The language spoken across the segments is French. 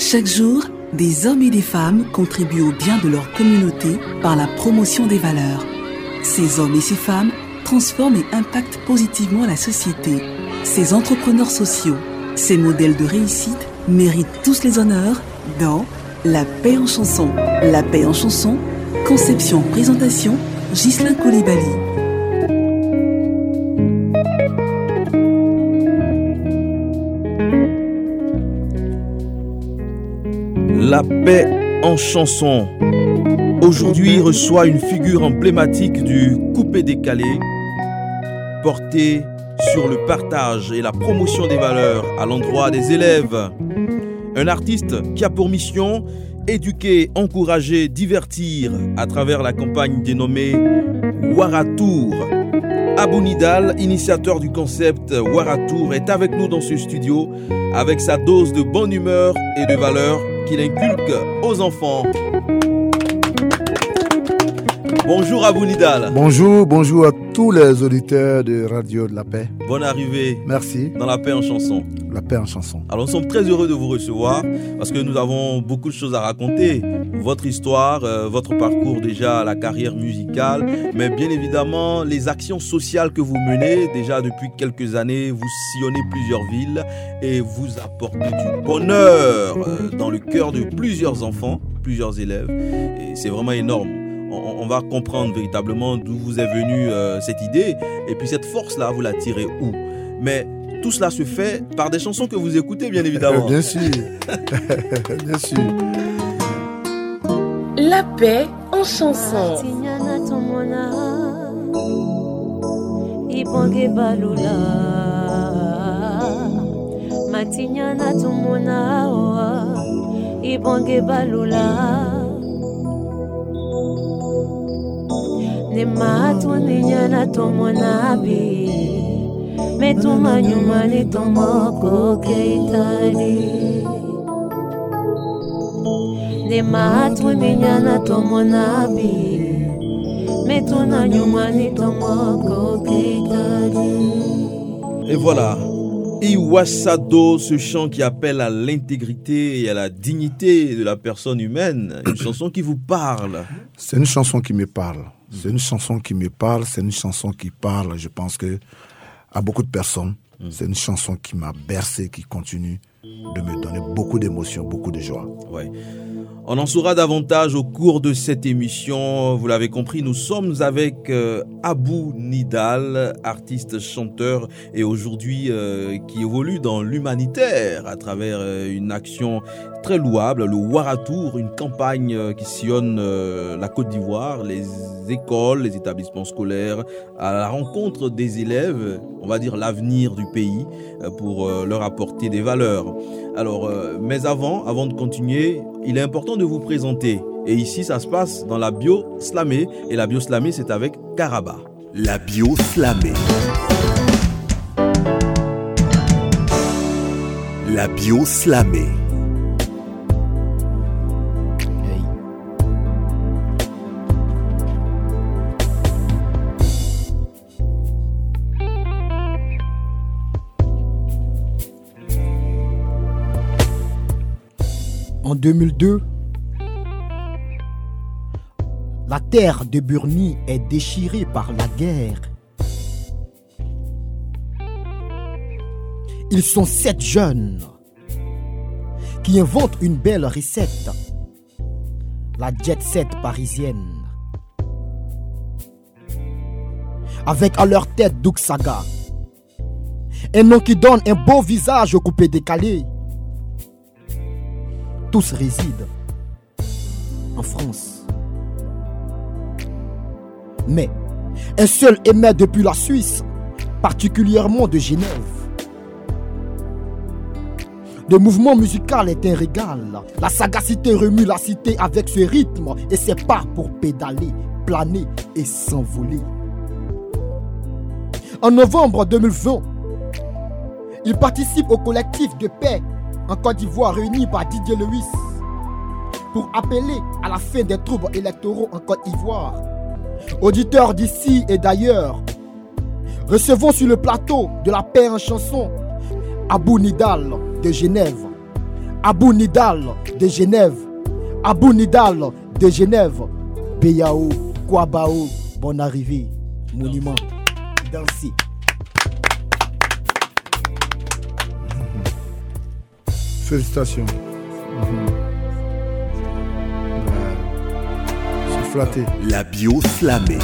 Chaque jour, des hommes et des femmes contribuent au bien de leur communauté par la promotion des valeurs. Ces hommes et ces femmes transforment et impactent positivement la société. Ces entrepreneurs sociaux, ces modèles de réussite méritent tous les honneurs dans La paix en chanson. La paix en chanson, conception, présentation, Ghislain Koulibaly. La paix en chanson. Aujourd'hui reçoit une figure emblématique du coupé décalé, porté sur le partage et la promotion des valeurs à l'endroit des élèves. Un artiste qui a pour mission éduquer, encourager, divertir à travers la campagne dénommée Waratour. Abou Nidal, initiateur du concept Waratour, est avec nous dans ce studio avec sa dose de bonne humeur et de valeurs qu'il inculque aux enfants. Bonjour Abou Nidal. Bonjour, bonjour à tous les auditeurs de Radio de la Paix. Bonne arrivée. Merci. Dans la paix en chanson. La paix en chanson. Alors nous sommes très heureux de vous recevoir parce que nous avons beaucoup de choses à raconter. Votre histoire, euh, votre parcours déjà, la carrière musicale, mais bien évidemment les actions sociales que vous menez. Déjà depuis quelques années, vous sillonnez plusieurs villes et vous apportez du bonheur euh, dans le cœur de plusieurs enfants, plusieurs élèves. Et c'est vraiment énorme on, va comprendre véritablement d'où vous est venue euh, cette idée. Et puis cette force-là, vous la tirez où? Mais tout cela se fait par des chansons que vous écoutez, bien évidemment. bien sûr. bien sûr. La paix en chanson. Ne matwa ne nyana tomona bi metuma nyuma ne tomoko keitari ne matwa ne nyana tomona bi metuna nyuma ne tomoko keitari Et voilà, Iwasado, ce chant qui appelle à l'intégrité et à la dignité de la personne humaine, une chanson qui vous parle. C'est une chanson qui me parle. C'est une chanson qui me parle, c'est une chanson qui parle, je pense que à beaucoup de personnes. Mm. C'est une chanson qui m'a bercé, qui continue de me donner beaucoup d'émotions, beaucoup de joie. Ouais. On en saura davantage au cours de cette émission. Vous l'avez compris, nous sommes avec euh, Abou Nidal, artiste chanteur et aujourd'hui euh, qui évolue dans l'humanitaire à travers euh, une action très louable, le Waratour, une campagne qui sillonne la Côte d'Ivoire, les écoles, les établissements scolaires, à la rencontre des élèves, on va dire l'avenir du pays, pour leur apporter des valeurs. Alors, mais avant, avant de continuer, il est important de vous présenter. Et ici, ça se passe dans la bio slamée. Et la bio slamée, c'est avec Karaba. La bio slamée. La bio slamée. En 2002, la terre de Burnie est déchirée par la guerre. Ils sont sept jeunes qui inventent une belle recette, la jet set parisienne. Avec à leur tête Duxaga, un nom qui donne un beau visage au coupé décalé tous résident en France. Mais un seul émet depuis la Suisse, particulièrement de Genève. Le mouvement musical est un régal. La sagacité remue la cité avec ce rythme et ses pas pour pédaler, planer et s'envoler. En novembre 2020, il participe au collectif de paix en Côte d'Ivoire réunis par Didier Lewis pour appeler à la fin des troubles électoraux en Côte d'Ivoire. Auditeurs d'ici et d'ailleurs, recevons sur le plateau de la paix en chanson Abou Nidal de Genève, Abou Nidal de Genève. Abou Nidal de Genève. Beyao, Kwabao, bonne arrivée. Monument. Dansez. Félicitations. Ouais. Je suis flatté. La bio slamée.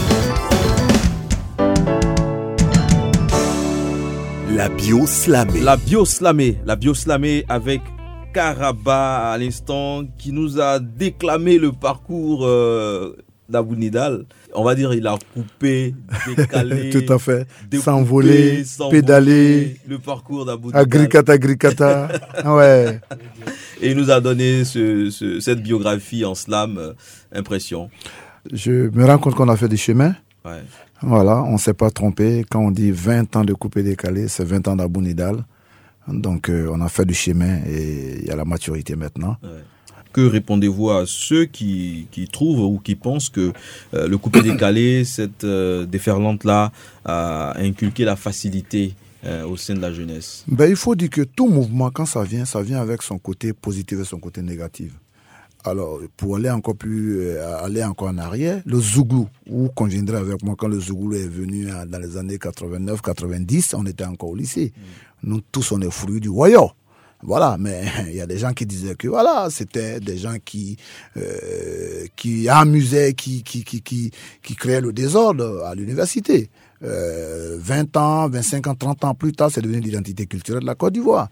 La bio slamée. La bio slamée, la bio slamée avec Karaba à l'instant qui nous a déclamé le parcours euh, d'Abou Nidal. On va dire il a coupé, décalé, Tout à fait. S'envoler, pédaler. le parcours d'Abou Nidal. Agricata, agricata. ouais. Et il nous a donné ce- ce- cette biographie en slam, euh, impression. Je me rends compte qu'on a fait du chemin. Ouais. Voilà, on ne s'est pas trompé. Quand on dit 20 ans de coupé décalé, c'est 20 ans d'Abou Nidal. Donc, euh, on a fait du chemin et il y a la maturité maintenant. Que répondez-vous à ceux qui, qui trouvent ou qui pensent que euh, le coupé décalé, cette euh, déferlante-là, a inculqué la facilité euh, au sein de la jeunesse? Ben, il faut dire que tout mouvement, quand ça vient, ça vient avec son côté positif et son côté négatif. Alors, pour aller encore plus, aller encore en arrière, le Zouglou, vous conviendrez avec moi, quand le Zouglou est venu dans les années 89-90, on était encore au lycée. Nous tous, on est fruits du royaume. Voilà, mais il y a des gens qui disaient que voilà, c'était des gens qui euh, qui amusaient, qui qui qui qui, créaient le désordre à l'université. Euh, 20 ans, 25 ans, 30 ans plus tard, c'est devenu l'identité culturelle de la Côte d'Ivoire.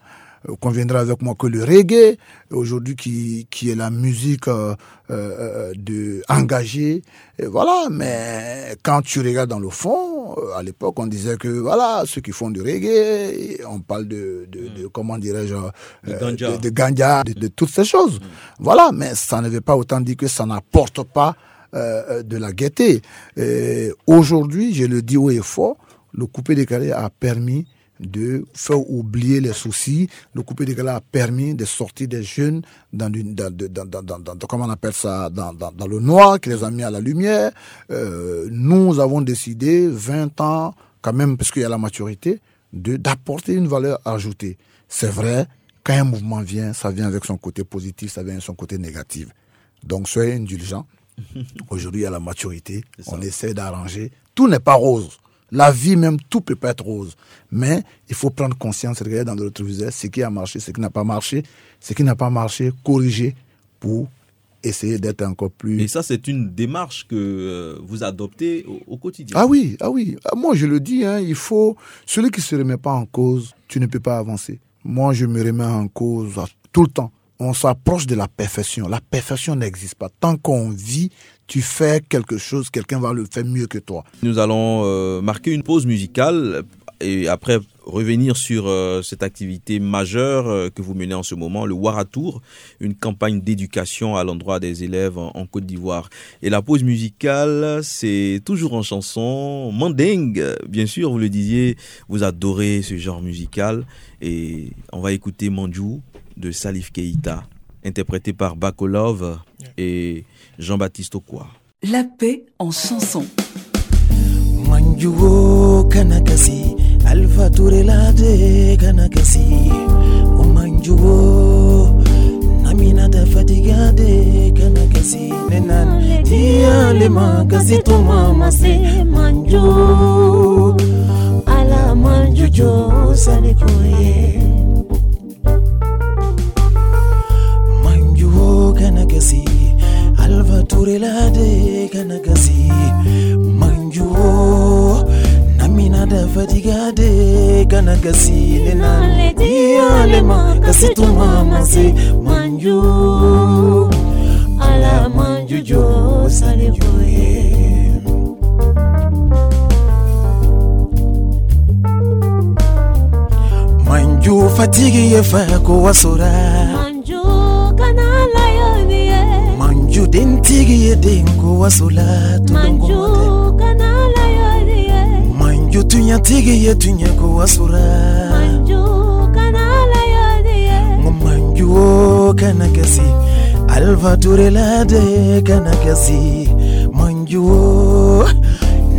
Vous conviendrez avec moi que le reggae, aujourd'hui, qui, qui est la musique euh, euh, de engagée, voilà. Mais quand tu regardes dans le fond, euh, à l'époque, on disait que voilà, ceux qui font du reggae, on parle de, de, de comment dirais-je, De euh, de, de ganja, de, de toutes ces choses. Voilà, mais ça ne veut pas autant dire que ça n'apporte pas euh, de la gaieté. Et Aujourd'hui, je le dis haut et fort, le coupé décalé a permis de faire oublier les soucis. Le coupé décalé a permis de sortir des jeunes dans, une, dans, dans, dans, comment on appelle ça, dans, le noir, qui les a mis à la lumière. Euh, nous avons décidé, 20 ans, quand même, parce qu'il y a la maturité, de d'apporter une valeur ajoutée. C'est vrai, quand un mouvement vient, ça vient avec son côté positif, ça vient avec son côté négatif. Donc soyez indulgents. Aujourd'hui, il y a la maturité. On essaie d'arranger. Tout n'est pas rose. La vie même, tout peut pas être rose. Mais il faut prendre conscience, regarder dans le rétroviseur ce qui a marché, ce qui n'a pas marché, ce qui n'a pas marché, corriger pour essayer d'être encore plus. Et ça, c'est une démarche que euh, vous adoptez au, au quotidien. Ah oui, ah oui. Ah, Moi, je le dis, hein, il faut. Celui qui se remet pas en cause, tu ne peux pas avancer. Moi, je me remets en cause tout le temps. On s'approche de la perfection. La perfection n'existe pas. Tant qu'on vit, tu fais quelque chose, quelqu'un va le faire mieux que toi. Nous allons euh, marquer une pause musicale et après revenir sur euh, cette activité majeure euh, que vous menez en ce moment, le Waratour, une campagne d'éducation à l'endroit des élèves en, Côte d'Ivoire. Et la pause musicale, c'est toujours en chanson mandingue. Bien sûr, vous le disiez, vous adorez ce genre musical et on va écouter Manjou de Salif Keita, interprété par Bakolov et Jean-Baptiste Okwa. La paix en chanson. manjuwo kana kasi alfa turelade kana kasi o manjuwo naminata fatigade kana kasi nenan tiyalema kasi tomamase manju ala manju jo alfa turelade kana kasi manjuwo naminata fatigade kana kasi nenan tiyalema kasi tomamase manju ala manju jo salikoye manju fatigi ye fa ko wasora dentigi ye den ko wasola manju tulongo kana layoniye manju tunya tigi ye tunya ko wasora manju kana layoniye ngo manju o kana kasi. Alva turelade kana kasi. Manju o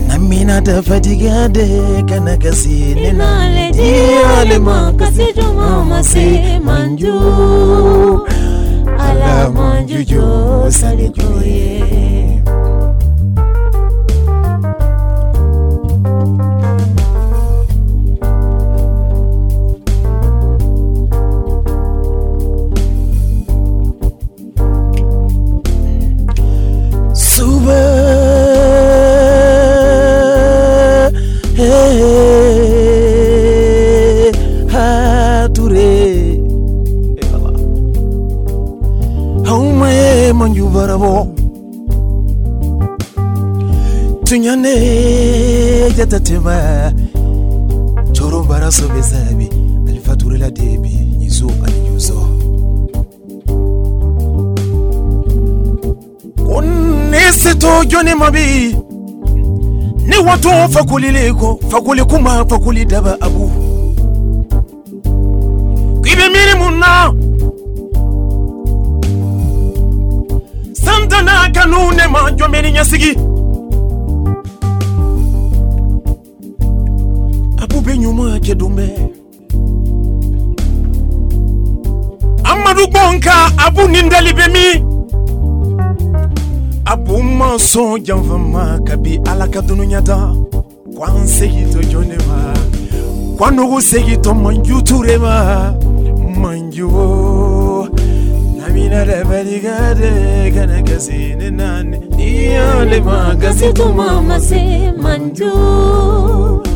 namina da fatigade kana kasi. Inale diale makasi jo mama se manju ala you salikoye utunyone yatatema. Choro mbaraso bezabi alifaturila debi nyizo alinyuzo unese tojone mabi ni watu fakulileko fakulikuma fakulidaba abu. Kibe miri munna santana kanune ma jomeni nyasigi. bi nyuma kyedume amadu gbɔnka abu nindali bɛ mi abu ma sɔn janfama kabi ala ka dunuya da k'an segi to jɔn de ma k'an nugu segi to manju ture ma manju namina da barika de kana kasi ne naani ni yale ma kasi to ma se manju.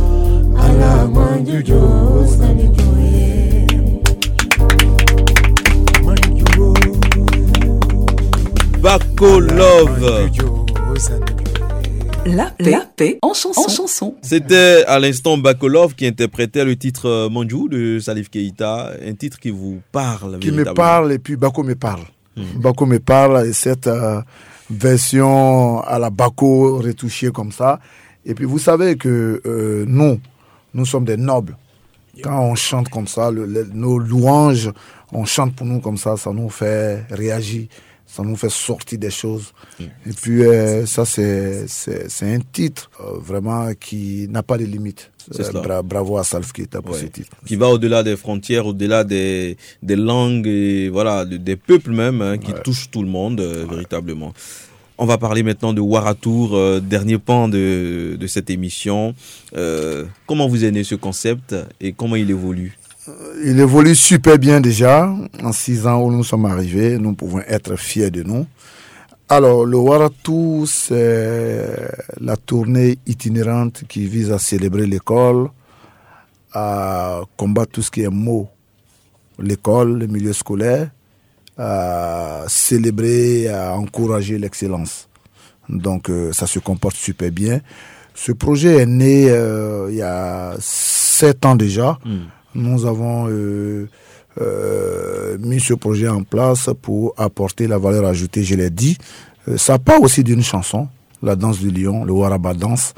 Baco Love. La paix, la paix en chanson. En chanson. C'était à l'instant Bakolov qui interprétait le titre euh, Manjou de Salif Keita, un titre qui vous parle. qui me parle et puis Bako me parle. Bako me parle et cette euh, version à la Bako retouchée comme ça. Et puis vous savez que euh, nous, nous sommes des nobles. Quand on chante comme ça, le- le- nos louanges, on chante pour nous comme ça, ça nous fait réagir, ça nous fait sortir des choses. Et puis euh, ça, c'est c'est c'est un titre euh, vraiment qui n'a pas de limite. C'est cela. bra- bravo à Salf pour Ouais. ce titre. qui va au-delà des frontières, au-delà des, des langues et voilà, de- des peuples même, hein, qui touchent tout le monde euh, véritablement. On va parler maintenant de Waratour, euh, dernier pan de, cette émission. Euh, comment vous est né ce concept et comment il évolue? Il évolue super bien déjà. En six ans où nous sommes arrivés, nous pouvons être fiers de nous. Alors, le Waratu, c'est la tournée itinérante qui vise à célébrer l'école, à combattre tout ce qui est mot, l'école, le milieu scolaire, à célébrer, à encourager l'excellence. Donc, euh, ça se comporte super bien. Ce projet est né euh, il y a sept ans déjà. Nous avons euh, euh, mis ce projet en place pour apporter la valeur ajoutée, je l'ai dit. Euh, ça part aussi d'une chanson, la danse du lion, le Waraba Dance,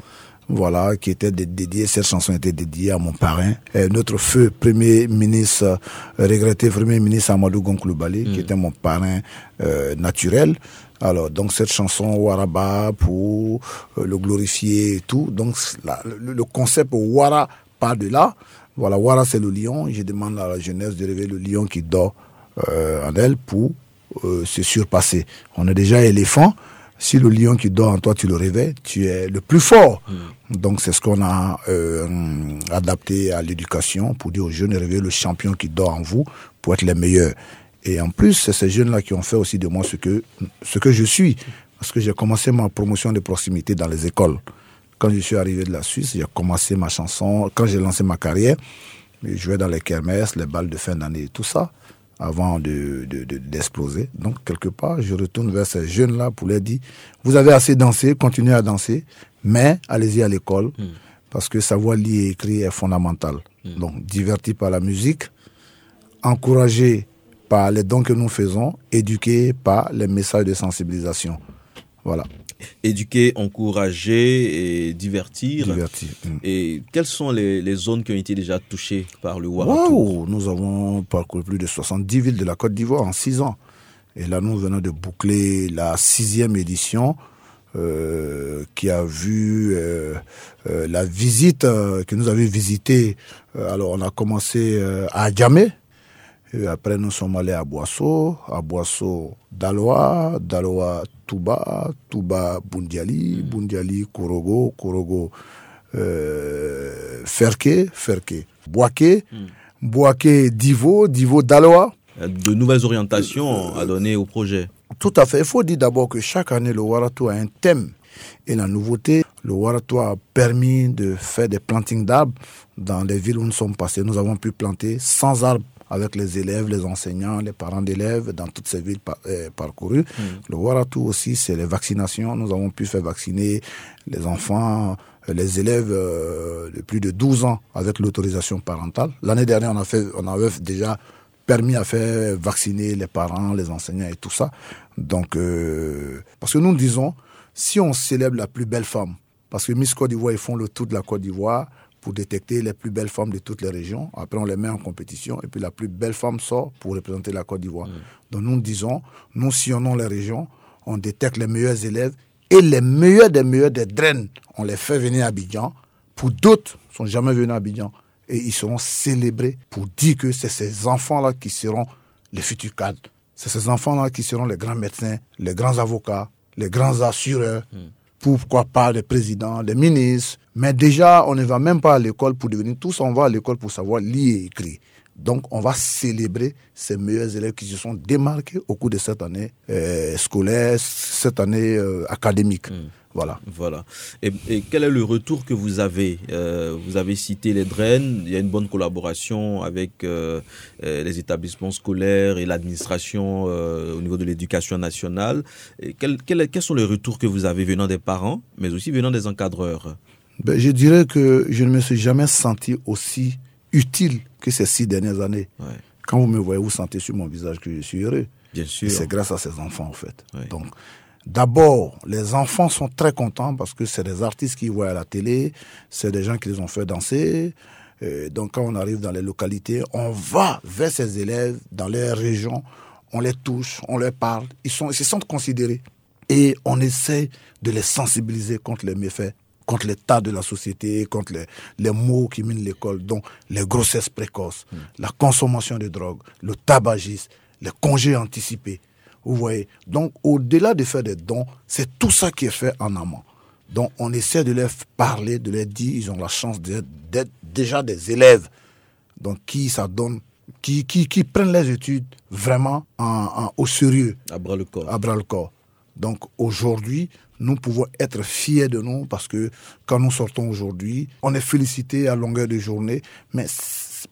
voilà, qui était dé- dédiée, cette chanson était dédiée à mon parrain, euh, notre feu premier ministre, euh, regretté premier ministre Amadou Gonkouloubali, qui était mon parrain euh, naturel. Alors, donc cette chanson Waraba pour euh, le glorifier et tout. Donc, la- le, le concept Wara part de là. Voilà, Wara c'est le lion. Je demande à la jeunesse de réveiller le lion qui dort euh, en elle pour se surpasser. On est déjà éléphant. Si le lion qui dort en toi, tu le réveilles, tu es le plus fort. Donc c'est ce qu'on a euh, adapté à l'éducation pour dire aux jeunes, réveillez le champion qui dort en vous pour être les meilleurs. Et en plus, c'est ces jeunes-là qui ont fait aussi de moi ce que, ce que je suis. Parce que j'ai commencé ma promotion de proximité dans les écoles. Quand je suis arrivé de la Suisse, j'ai commencé ma chanson. Quand j'ai lancé ma carrière, je jouais dans les kermesses, les balles de fin d'année, tout ça, avant de, de- de- d'exploser. Donc, quelque part, je retourne vers ces jeunes-là pour leur dire, vous avez assez dansé, continuez à danser, mais allez-y à l'école, parce que savoir lire et écrire est fondamental. Donc, diverti par la musique, encouragé par les dons que nous faisons, éduqué par les messages de sensibilisation. Voilà, Éduquer, encourager et divertir. diverti. Mm. Et quelles sont les, les zones qui ont été déjà touchées par le Waouh, nous avons parcouru plus de 70 villes de la Côte d'Ivoire en 6 ans. Et là, nous venons de boucler la sixième édition euh, qui a vu euh, euh, la visite que nous avions visité. Euh, alors, on a commencé à Djamé. Et après, nous sommes allés à Boisseau, à Boisseau, Daloa, Daloa, Touba, Touba, Bundiali, Bundiali, Korogo, Korogo, euh, Ferke, Ferke, Boaké, Boaké, Divo, Divo, Daloa. De nouvelles orientations à donner au projet. Tout à fait. Il faut dire d'abord que chaque année, le Waratou a un thème. Et la nouveauté, le Waratou a permis de faire des plantings d'arbres dans les villes où nous sommes passés. Nous avons pu planter 100 arbres avec les élèves, les enseignants, les parents d'élèves dans toutes ces villes par- euh, parcourues. Le Waratou aussi, c'est les vaccinations. Nous avons pu faire vacciner les enfants, euh, les élèves euh, de plus de 12 ans avec l'autorisation parentale. L'année dernière, on, a fait, on avait déjà permis à faire vacciner les parents, les enseignants et tout ça. Donc, euh, parce que nous disons, si on célèbre la plus belle femme, parce que Miss Côte d'Ivoire, ils font le tour de la Côte d'Ivoire pour détecter les plus belles femmes de toutes les régions. Après, on les met en compétition et puis la plus belle femme sort pour représenter la Côte d'Ivoire. Donc, nous disons, nous sillonnons les régions, on détecte les meilleurs élèves et les meilleurs des meilleurs des draines, on les fait venir à Abidjan. Pour d'autres, ils sont jamais venus à Abidjan et ils seront célébrés pour dire que c'est ces enfants-là qui seront les futurs cadres. C'est ces enfants-là qui seront les grands médecins, les grands avocats, les grands assureurs, pourquoi pas les présidents, les ministres. Mais déjà, on ne va même pas à l'école pour devenir tous, on va à l'école pour savoir lire et écrire. Donc, on va célébrer ces meilleurs élèves qui se sont démarqués au cours de cette année euh, scolaire, cette année euh, académique. Voilà. Voilà. Et, et quel est le retour que vous avez Euh, Vous avez cité les draines? Il y a une bonne collaboration avec euh, euh, les établissements scolaires et l'administration euh, au niveau de l'éducation nationale. Et quel- quel- quels sont les retours que vous avez venant des parents, mais aussi venant des encadreurs? Ben, je dirais que je ne me suis jamais senti aussi utile que ces six dernières années. Ouais. Quand vous me voyez, vous sentez sur mon visage que je suis heureux. Bien sûr. c'est grâce à ces enfants, en fait. Donc, d'abord, les enfants sont très contents parce que c'est des artistes qu'ils voient à la télé, c'est des gens qui les ont fait danser. Euh, donc, quand on arrive dans les localités, on va vers ces élèves dans les régions, on les touche, on leur parle, ils, sont, ils se sentent considérés. Et on essaie de les sensibiliser contre les méfaits, contre l'état de la société, contre les, les maux qui minent l'école, dont les grossesses précoces, la consommation de drogue, le tabagisme, les congés anticipés. Vous voyez Donc, au-delà de faire des dons, c'est tout ça qui est fait en amont. Donc, on essaie de leur parler, de leur dire, ils ont la chance d'être déjà des élèves. Donc, qui ça donne, qui, qui, qui prennent les études vraiment en, en- au sérieux À bras le corps. à bras le corps. Donc aujourd'hui, nous pouvons être fiers de nous parce que quand nous sortons aujourd'hui, on est félicité à longueur de journée. Mais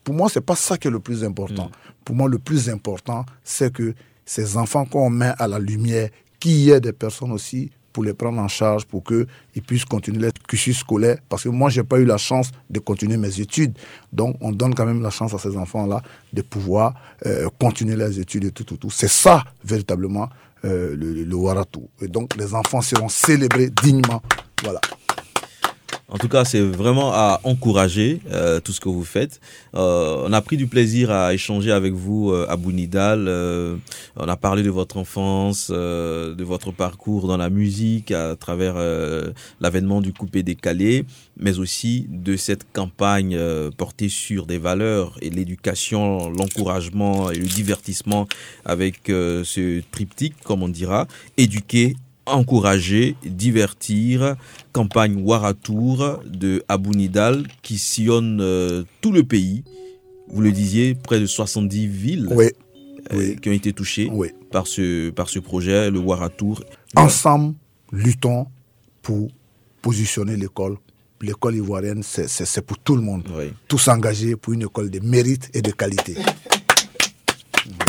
pour moi, c'est pas ça qui est le plus important. Pour moi, le plus important, c'est que ces enfants qu'on met à la lumière, qu'il y ait des personnes aussi pour les prendre en charge, pour qu'ils puissent continuer leur cursus scolaire. Parce que moi, j'ai pas eu la chance de continuer mes études. Donc, on donne quand même la chance à ces enfants-là de pouvoir euh, continuer leurs études et tout, tout, tout. C'est ça, véritablement, euh, le, le, Waratou. Et donc, les enfants seront célébrés dignement. Voilà. En tout cas, c'est vraiment à encourager euh, tout ce que vous faites. Euh, on a pris du plaisir à échanger avec vous, euh, Abou Nidal. Euh, on a parlé de votre enfance, euh, de votre parcours dans la musique à travers l'avènement du coupé décalé, mais aussi de cette campagne portée sur des valeurs et l'éducation, l'encouragement et le divertissement avec ce triptyque, comme on dira, éduquer, encourager, divertir, campagne Waratour de Abou Nidal qui sillonne euh, tout le pays. Vous le disiez, près de 70 villes Oui, euh, oui. qui ont été touchées oui. par ce, par ce projet, le Waratour. Ensemble, luttons pour positionner l'école. L'école ivoirienne, c'est- pour tout le monde. Tous s'engager pour une école de mérite et de qualité.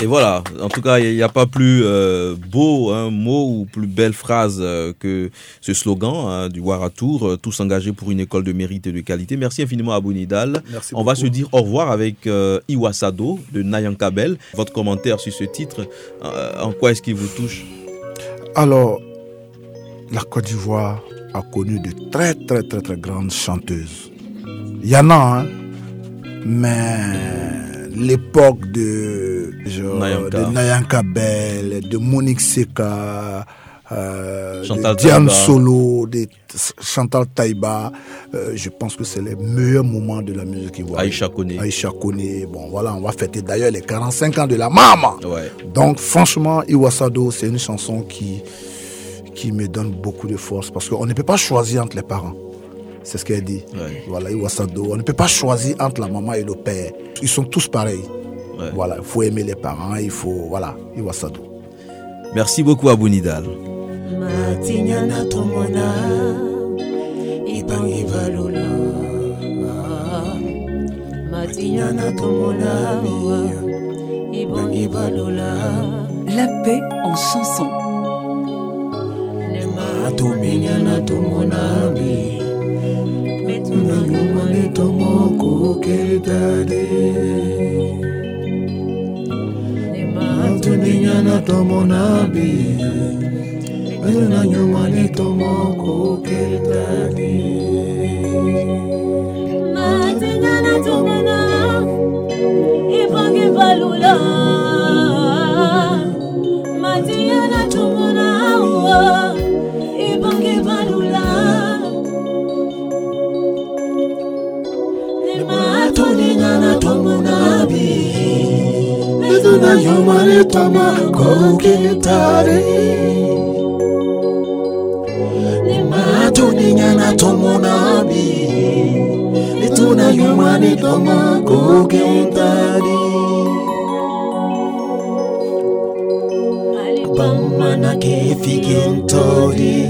Et voilà, en tout cas, il n'y a pas plus euh, beau hein, mot ou plus belle phrase euh, que ce slogan hein, du Waratour, euh, tous engagés pour une école de mérite et de qualité. Merci infiniment à Nidal. Merci On va se dire au revoir avec Iwasado de Nayan Kabel. Votre commentaire sur ce titre, en quoi est-ce qu'il vous touche? Alors, la Côte d'Ivoire a connu de très très très très grandes chanteuses. Il y en a, hein, mais l'époque de, genre, Nayanka. de Nayanka Bell, de Monique Seka, euh, Chantal Diane. Solo, des Chantal Taïba. Euh, je pense que c'est les meilleurs moments de la musique ivoirienne. Aïcha Koné. Aïcha Koné. Bon, voilà, on va fêter d'ailleurs les 45 ans de la maman. Ouais. Donc, franchement, Iwasado, c'est une chanson qui, qui me donne beaucoup de force parce qu'on ne peut pas choisir entre les parents. C'est ce qu'elle dit. Ouais. Voilà, Iwasado. On ne peut pas choisir entre la maman et le père. Ils sont tous pareils. Ouais. Voilà, il faut aimer les parents, il faut. Voilà, Iwasado. Merci beaucoup Abou Nidal. matinyana tomona ibangi balula matinyana tomona ibangi balula La paix en chanson. Tomokoketade nematominyana tomona bi betunanyumane tomokoketade matinyana tomona ibangi yo maritama kwa ukitari nimatuninga tomunabi nituna yo maritama kwa ukitari bamana kefigentori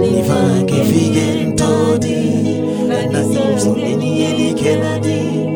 nifa kefigentori naniimsoleni yenikenadi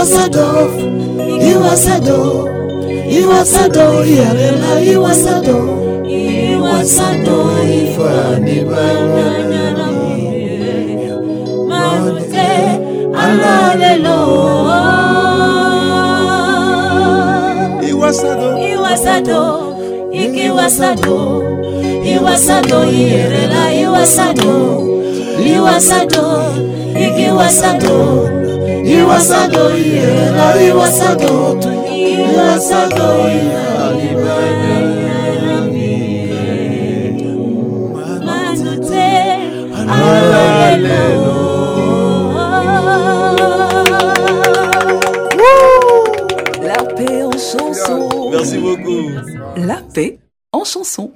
was a dove, he was a dove, he was a dove, he was a dove, he was a dove, he was a dove, he was a dove, he was a dove, he was a dove, he was a dove, he was a dove, he was a dove, he was a dove. Iwasado, manute. La paix en chanson. Merci beaucoup. La paix en chanson.